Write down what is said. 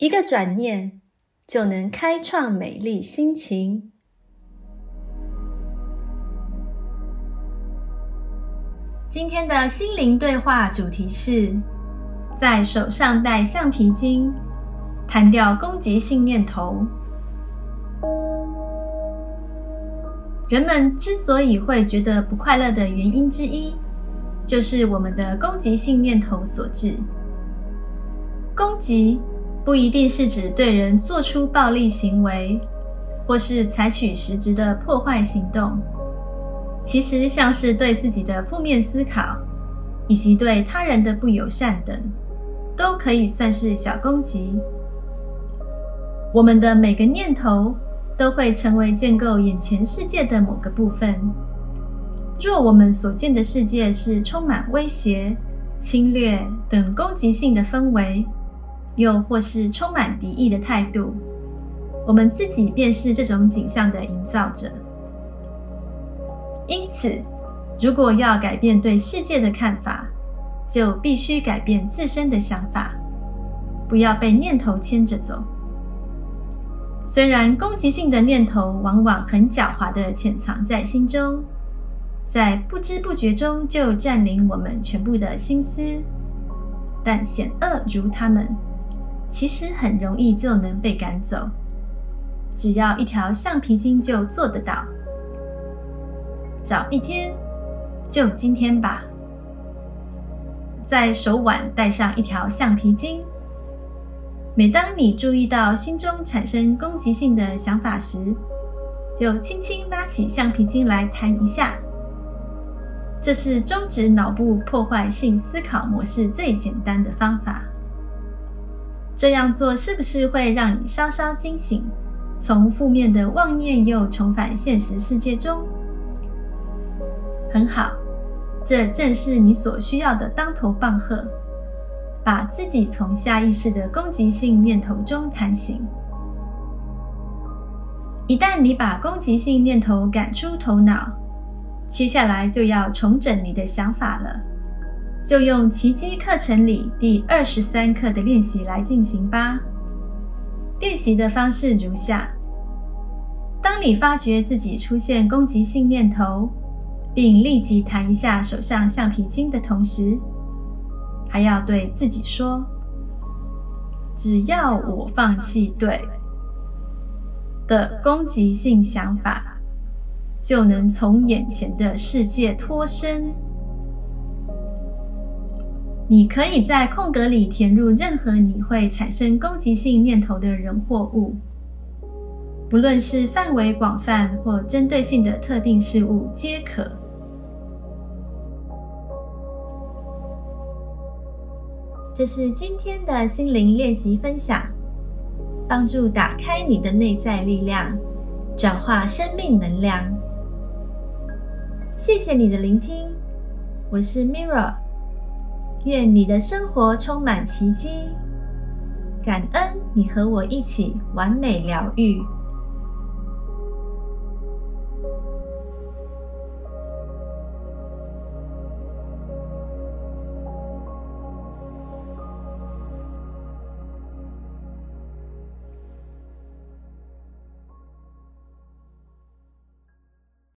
一个转念就能开创美丽心情。今天的心灵对话主题是：在手上戴橡皮筋，弹掉攻击性念头。人们之所以会觉得不快乐的原因之一，就是我们的攻击性念头所致。攻击不一定是指对人做出暴力行为，或是采取实质的破坏行动。其实，像是对自己的负面思考，以及对他人的不友善等，都可以算是小攻击。我们的每个念头。都会成为建构眼前世界的某个部分。若我们所见的世界是充满威胁、侵略等攻击性的氛围，又或是充满敌意的态度，我们自己便是这种景象的营造者。因此，如果要改变对世界的看法，就必须改变自身的想法，不要被念头牵着走。虽然攻击性的念头往往很狡猾地潜藏在心中，在不知不觉中就占领我们全部的心思，但险恶如他们，其实很容易就能被赶走。只要一条橡皮筋就做得到。找一天，就今天吧，在手腕戴上一条橡皮筋。每当你注意到心中产生攻击性的想法时，就轻轻拉起橡皮筋来弹一下。这是终止脑部破坏性思考模式最简单的方法。这样做是不是会让你稍稍惊醒，从负面的妄念又重返现实世界中？很好，这正是你所需要的当头棒喝。把自己从下意识的攻击性念头中弹醒。一旦你把攻击性念头赶出头脑，接下来就要重整你的想法了。就用奇迹课程里第二十三课的练习来进行吧。练习的方式如下：当你发觉自己出现攻击性念头，并立即弹一下手上橡皮筋的同时，还要对自己说：“只要我放弃对的攻击性想法，就能从眼前的世界脱身。”你可以在空格里填入任何你会产生攻击性念头的人或物，不论是范围广泛或针对性的特定事物，皆可。这是今天的心灵练习分享，帮助打开你的内在力量，转化生命能量。谢谢你的聆听，我是 Mirra，愿你的生活充满奇迹，感恩你和我一起完美疗愈。